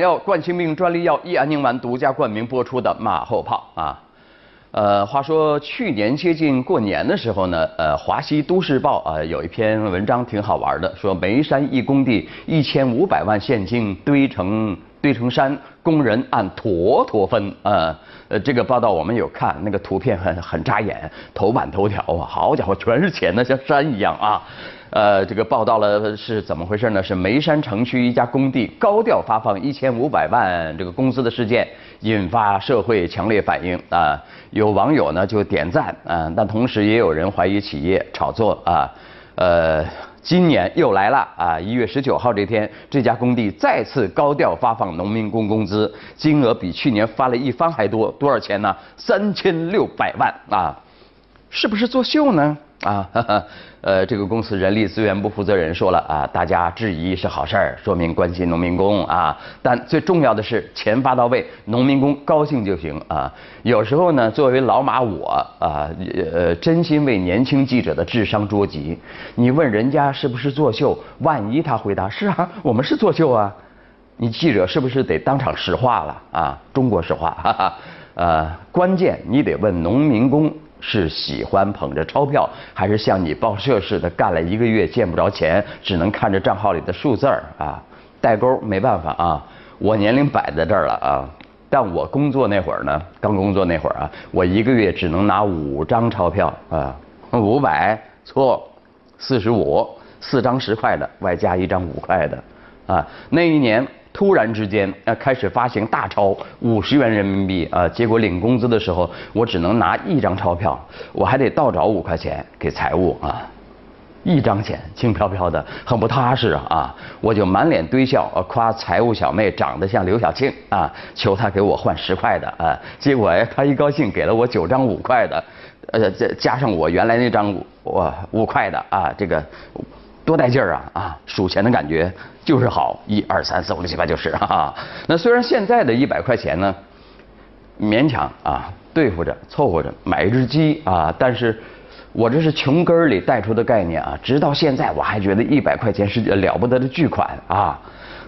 要冠心病专利药益安宁丸独家冠名播出的马后炮啊。呃，话说去年接近过年的时候呢，呃，华西都市报啊有一篇文章挺好玩的，说眉山一工地一千五百万现金堆成堆成山，工人按坨坨分啊。呃，这个报道我们有看，那个图片很很扎眼，头版头条啊，好家伙，全是钱，那像山一样啊。呃，这个报道了是怎么回事呢？是眉山城区一家工地高调发放一千五百万这个工资的事件，引发社会强烈反应啊。有网友呢就点赞啊，但同时也有人怀疑企业炒作啊。呃，今年又来了啊！一月十九号这天，这家工地再次高调发放农民工工资，金额比去年发了一番还多，多少钱呢？三千六百万啊！是不是作秀呢？啊，呃，这个公司人力资源部负责人说了啊，大家质疑是好事儿，说明关心农民工啊。但最重要的是钱发到位，农民工高兴就行啊。有时候呢，作为老马我啊，呃，真心为年轻记者的智商捉急。你问人家是不是作秀，万一他回答是啊，我们是作秀啊，你记者是不是得当场石化了啊？中国石化，哈哈。呃，关键你得问农民工。是喜欢捧着钞票，还是像你报社似的干了一个月见不着钱，只能看着账号里的数字儿啊？代沟没办法啊，我年龄摆在这儿了啊。但我工作那会儿呢，刚工作那会儿啊，我一个月只能拿五张钞票啊，五百错，四十五，四张十块的，外加一张五块的啊。那一年。突然之间，呃，开始发行大钞五十元人民币，啊，结果领工资的时候，我只能拿一张钞票，我还得倒找五块钱给财务啊，一张钱轻飘飘的，很不踏实啊，我就满脸堆笑，呃，夸财务小妹长得像刘晓庆啊，求她给我换十块的啊，结果哎，她一高兴给了我九张五块的，呃，再加上我原来那张五五块的啊，这个。多带劲儿啊啊！数钱的感觉就是好，一二三四五六七八就是啊。那虽然现在的一百块钱呢，勉强啊对付着凑合着买一只鸡啊，但是我这是穷根儿里带出的概念啊，直到现在我还觉得一百块钱是了不得的巨款啊。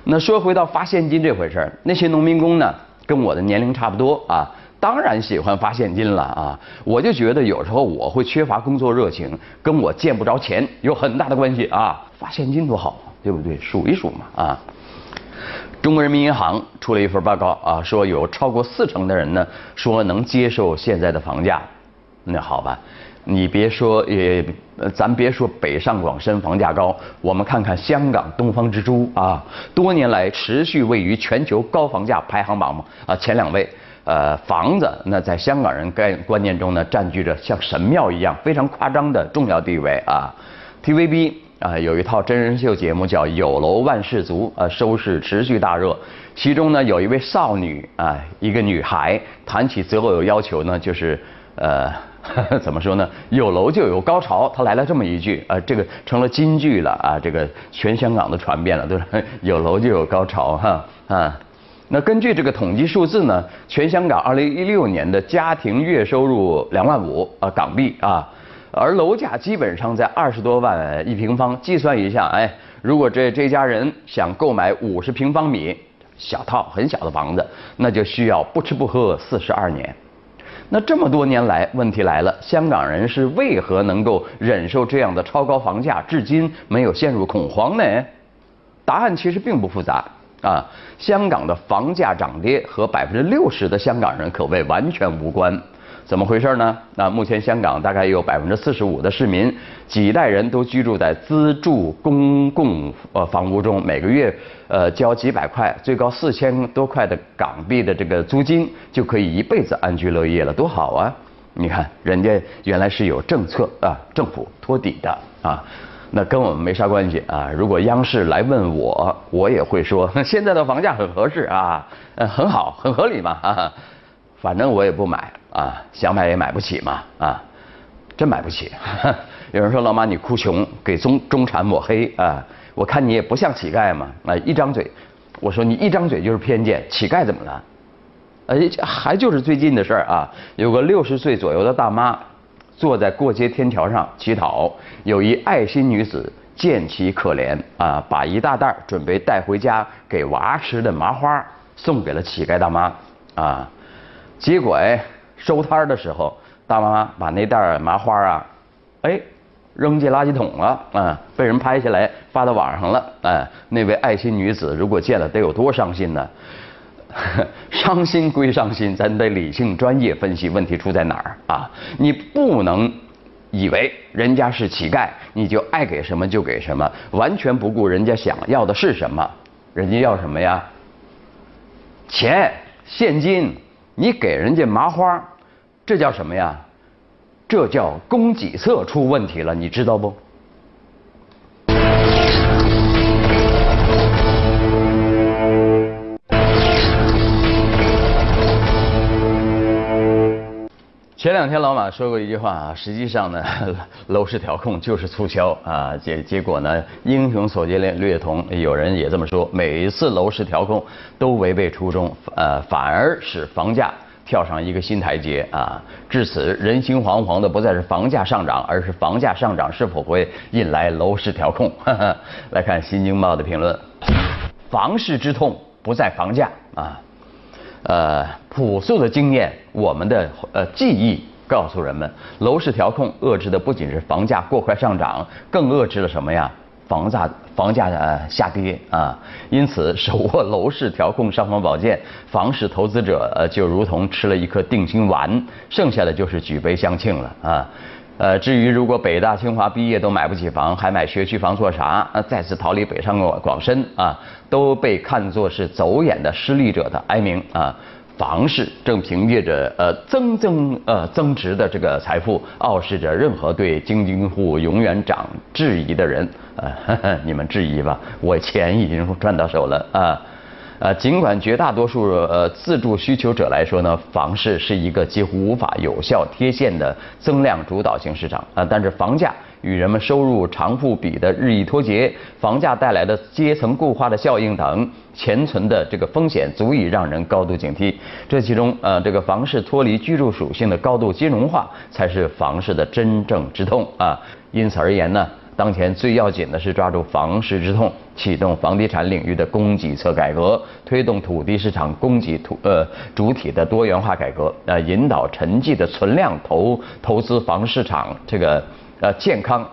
那说回到发现金这回事儿，那些农民工呢，跟我的年龄差不多啊。当然喜欢发现金了啊！我就觉得有时候我会缺乏工作热情，跟我见不着钱有很大的关系啊！发现金多好，对不对？数一数嘛啊！中国人民银行出了一份报告啊，说有超过四成的人呢说能接受现在的房价。那好吧，你别说也，咱别说北上广深房价高，我们看看香港东方之珠啊，多年来持续位于全球高房价排行榜嘛啊前两位。呃，房子那在香港人概观念中呢，占据着像神庙一样非常夸张的重要地位啊。TVB 啊有一套真人秀节目叫《有楼万事足》，啊收视持续大热。其中呢有一位少女啊，一个女孩谈起择偶要求呢，就是呃 怎么说呢？有楼就有高潮。她来了这么一句，啊这个成了金句了啊，这个全香港都传遍了，都是 有楼就有高潮哈啊。那根据这个统计数字呢，全香港二零一六年的家庭月收入两万五啊港币啊，而楼价基本上在二十多万一平方。计算一下，哎，如果这这家人想购买五十平方米小套很小的房子，那就需要不吃不喝四十二年。那这么多年来，问题来了，香港人是为何能够忍受这样的超高房价，至今没有陷入恐慌呢？答案其实并不复杂。啊，香港的房价涨跌和百分之六十的香港人可谓完全无关，怎么回事呢？那目前香港大概有百分之四十五的市民，几代人都居住在资助公共呃房屋中，每个月呃交几百块，最高四千多块的港币的这个租金，就可以一辈子安居乐业了，多好啊！你看，人家原来是有政策啊，政府托底的啊。那跟我们没啥关系啊！如果央视来问我，我也会说 现在的房价很合适啊，呃，很好，很合理嘛，啊，反正我也不买啊，想买也买不起嘛，啊，真买不起。有人说老马你哭穷，给中中产抹黑啊，我看你也不像乞丐嘛，啊，一张嘴，我说你一张嘴就是偏见，乞丐怎么了？哎，还就是最近的事儿啊，有个六十岁左右的大妈。坐在过街天桥上乞讨，有一爱心女子见其可怜啊，把一大袋准备带回家给娃吃的麻花送给了乞丐大妈啊。结果哎，收摊的时候，大妈把那袋麻花啊，哎，扔进垃圾桶了啊，被人拍下来发到网上了。哎，那位爱心女子如果见了得有多伤心呢？伤心归伤心，咱得理性专业分析问题出在哪儿啊！你不能以为人家是乞丐，你就爱给什么就给什么，完全不顾人家想要的是什么。人家要什么呀？钱、现金，你给人家麻花，这叫什么呀？这叫供给侧出问题了，你知道不？前两天老马说过一句话啊，实际上呢，楼市调控就是促销啊，结结果呢，英雄所见略略同，有人也这么说，每一次楼市调控都违背初衷，呃，反而使房价跳上一个新台阶啊，至此人心惶惶的不再是房价上涨，而是房价上涨是否会引来楼市调控。来看《新京报》的评论，房市之痛不在房价啊。呃，朴素的经验，我们的呃记忆告诉人们，楼市调控遏制的不仅是房价过快上涨，更遏制了什么呀？房价房价的下跌啊！因此，手握楼市调控尚方宝剑，房市投资者呃就如同吃了一颗定心丸，剩下的就是举杯相庆了啊！呃，至于如果北大清华毕业都买不起房，还买学区房做啥？啊，再次逃离北上广广深啊，都被看作是走眼的失利者的哀鸣啊。房市正凭借着呃增增呃增值的这个财富，傲视着任何对京津沪永远涨质疑的人。呃，你们质疑吧，我钱已经赚到手了啊。呃，尽管绝大多数呃自住需求者来说呢，房市是一个几乎无法有效贴现的增量主导型市场啊，但是房价与人们收入偿付比的日益脱节，房价带来的阶层固化的效应等潜存的这个风险，足以让人高度警惕。这其中呃，这个房市脱离居住属性的高度金融化，才是房市的真正之痛啊。因此而言呢。当前最要紧的是抓住房市之痛，启动房地产领域的供给侧改革，推动土地市场供给土呃主体的多元化改革，呃，引导沉寂的存量投投资房市场这个呃健康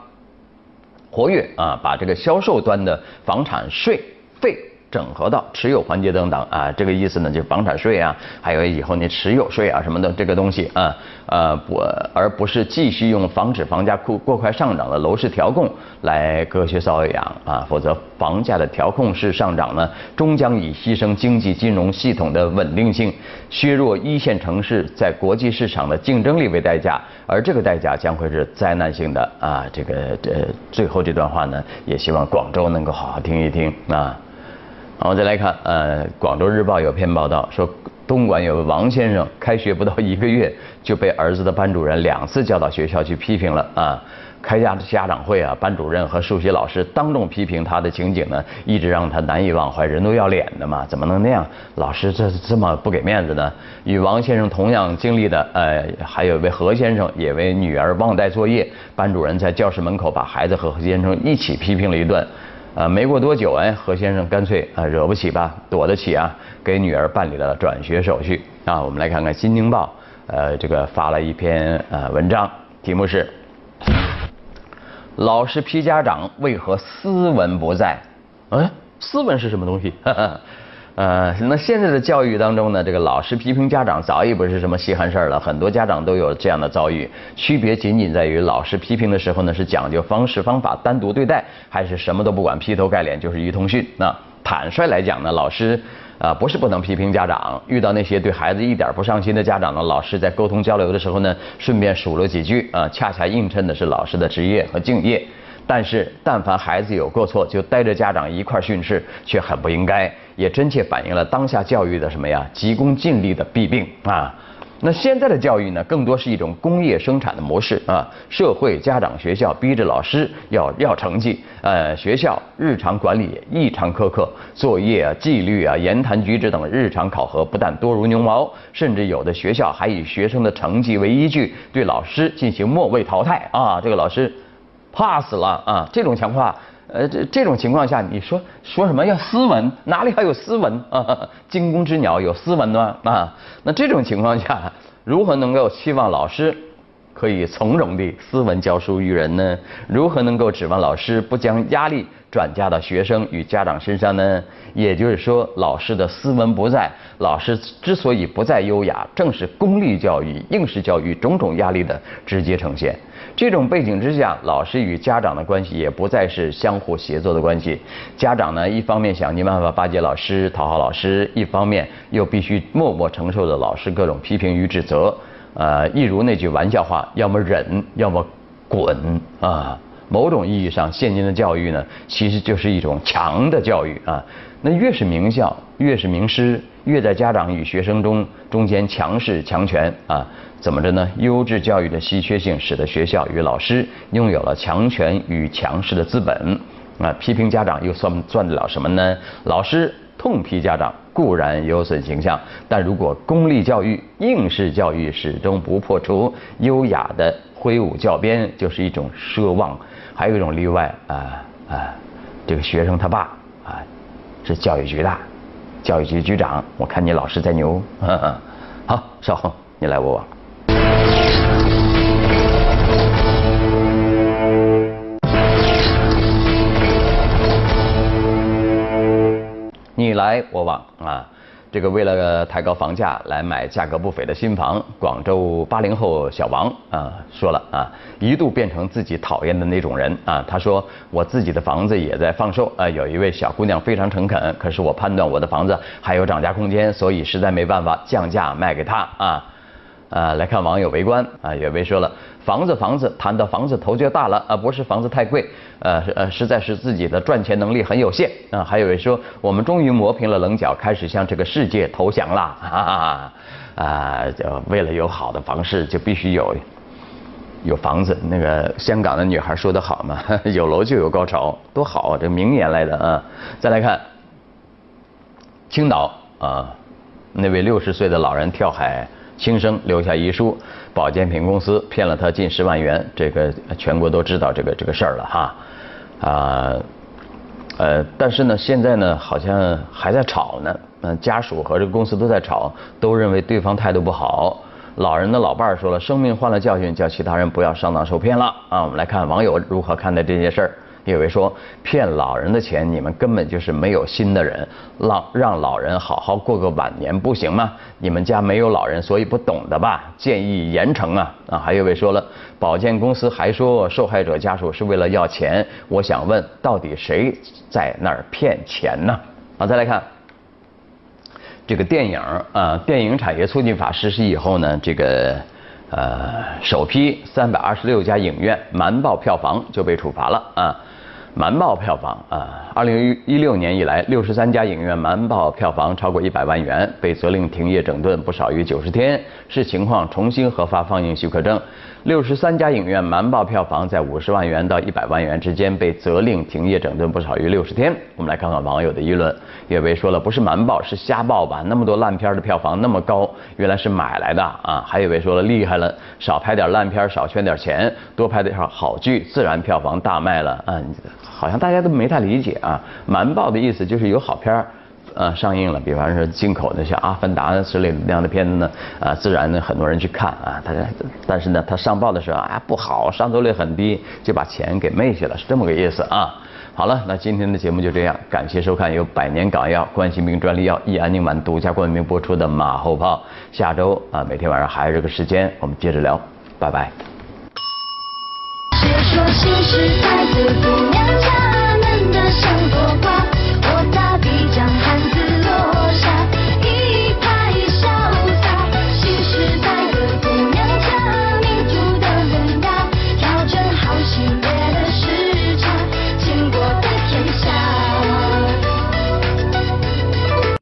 活跃啊，把这个销售端的房产税费。整合到持有环节等等啊，这个意思呢，就房产税啊，还有以后你持有税啊什么的这个东西啊，呃不，而不是继续用防止房价过过快上涨的楼市调控来隔靴搔痒啊，否则房价的调控式上涨呢，终将以牺牲经济金融系统的稳定性，削弱一线城市在国际市场的竞争力为代价，而这个代价将会是灾难性的啊。这个这最后这段话呢，也希望广州能够好好听一听啊。好，再来看，呃，广州日报有篇报道说，东莞有个王先生，开学不到一个月就被儿子的班主任两次叫到学校去批评了啊。开家家长会啊，班主任和数学老师当众批评他的情景呢，一直让他难以忘怀。人都要脸的嘛，怎么能那样？老师这这么不给面子呢？与王先生同样经历的，呃，还有一位何先生，也为女儿忘带作业，班主任在教室门口把孩子和何先生一起批评了一顿。啊，没过多久，哎，何先生干脆啊，惹不起吧，躲得起啊，给女儿办理了转学手续。啊，我们来看看《新京报》，呃，这个发了一篇呃文章，题目是“老师批家长为何斯文不在”。嗯，斯文是什么东西？呃，那现在的教育当中呢，这个老师批评家长早已不是什么稀罕事儿了，很多家长都有这样的遭遇。区别仅仅在于，老师批评的时候呢，是讲究方式方法单独对待，还是什么都不管，劈头盖脸就是一通训。那坦率来讲呢，老师啊不是不能批评家长，遇到那些对孩子一点不上心的家长呢，老师在沟通交流的时候呢，顺便数了几句啊，恰恰映衬的是老师的职业和敬业。但是，但凡孩子有过错，就带着家长一块训斥，却很不应该，也真切反映了当下教育的什么呀？急功近利的弊病啊！那现在的教育呢，更多是一种工业生产的模式啊！社会、家长、学校逼着老师要要成绩，呃，学校日常管理异常苛刻，作业啊、纪律啊、言谈举止等日常考核不但多如牛毛，甚至有的学校还以学生的成绩为依据，对老师进行末位淘汰啊！这个老师。怕死了啊！这种强化呃，这这种情况下，你说说什么要斯文？哪里还有斯文啊？惊弓之鸟有斯文吗？啊，那这种情况下，如何能够期望老师可以从容地斯文教书育人呢？如何能够指望老师不将压力转嫁到学生与家长身上呢？也就是说，老师的斯文不在，老师之所以不再优雅，正是功利教育、应试教育种种压力的直接呈现。这种背景之下，老师与家长的关系也不再是相互协作的关系。家长呢，一方面想尽办法巴结老师、讨好老师，一方面又必须默默承受着老师各种批评与指责。呃，一如那句玩笑话：要么忍，要么滚啊！某种意义上，现今的教育呢，其实就是一种强的教育啊。那越是名校，越是名师，越在家长与学生中中间强势强权啊。怎么着呢？优质教育的稀缺性，使得学校与老师拥有了强权与强势的资本。啊，批评家长又算算得了什么呢？老师痛批家长固然有损形象，但如果公立教育、应试教育始终不破除优雅的挥舞教鞭，就是一种奢望。还有一种例外啊啊，这个学生他爸啊是教育局的，教育局局长，我看你老师在牛。好，少恒你来我往。你来我往啊，这个为了抬高房价来买价格不菲的新房，广州八零后小王啊说了啊，一度变成自己讨厌的那种人啊。他说我自己的房子也在放售啊，有一位小姑娘非常诚恳，可是我判断我的房子还有涨价空间，所以实在没办法降价卖给她啊。啊，来看网友围观啊，有位说了，房子房子，谈到房子头就大了啊，不是房子太贵，呃呃，实在是自己的赚钱能力很有限啊。还有位说，我们终于磨平了棱角，开始向这个世界投降了啊啊！就为了有好的房市，就必须有有房子。那个香港的女孩说的好嘛，有楼就有高潮，多好啊！这名言来的啊。再来看青岛啊，那位六十岁的老人跳海。轻生留下遗书，保健品公司骗了他近十万元，这个全国都知道这个这个事儿了哈，啊，呃，但是呢，现在呢好像还在吵呢，嗯，家属和这个公司都在吵，都认为对方态度不好。老人的老伴儿说了，生命换了教训，叫其他人不要上当受骗了啊。我们来看网友如何看待这件事儿。有位说骗老人的钱，你们根本就是没有心的人，让让老人好好过个晚年不行吗？你们家没有老人，所以不懂的吧？建议严惩啊！啊，还有位说了，保健公司还说受害者家属是为了要钱，我想问，到底谁在那儿骗钱呢？好，再来看这个电影啊，电影产业促进法实施以后呢，这个呃，首批三百二十六家影院瞒报票房就被处罚了啊。瞒报票房啊！二零一六年以来，六十三家影院瞒报票房超过一百万元，被责令停业整顿不少于九十天，视情况重新核发放映许可证。六十三家影院瞒报票房在五十万元到一百万元之间，被责令停业整顿不少于六十天。我们来看看网友的议论。有位说了，不是瞒报，是瞎报吧？那么多烂片的票房那么高，原来是买来的啊！还有位说了，厉害了，少拍点烂片，少圈点钱，多拍点好剧，自然票房大卖了啊！好像大家都没太理解啊，瞒报的意思就是有好片儿，呃，上映了，比方说进口的像《阿凡达》之类的那样的片子呢，啊，自然呢很多人去看啊，大家，但是呢，他上报的时候啊不好，上座率很低，就把钱给昧去了，是这么个意思啊。好了，那今天的节目就这样，感谢收看由百年港药冠心病专利药益安宁丸独家冠名播出的马后炮。下周啊，每天晚上还是这个时间，我们接着聊，拜拜。说新时代的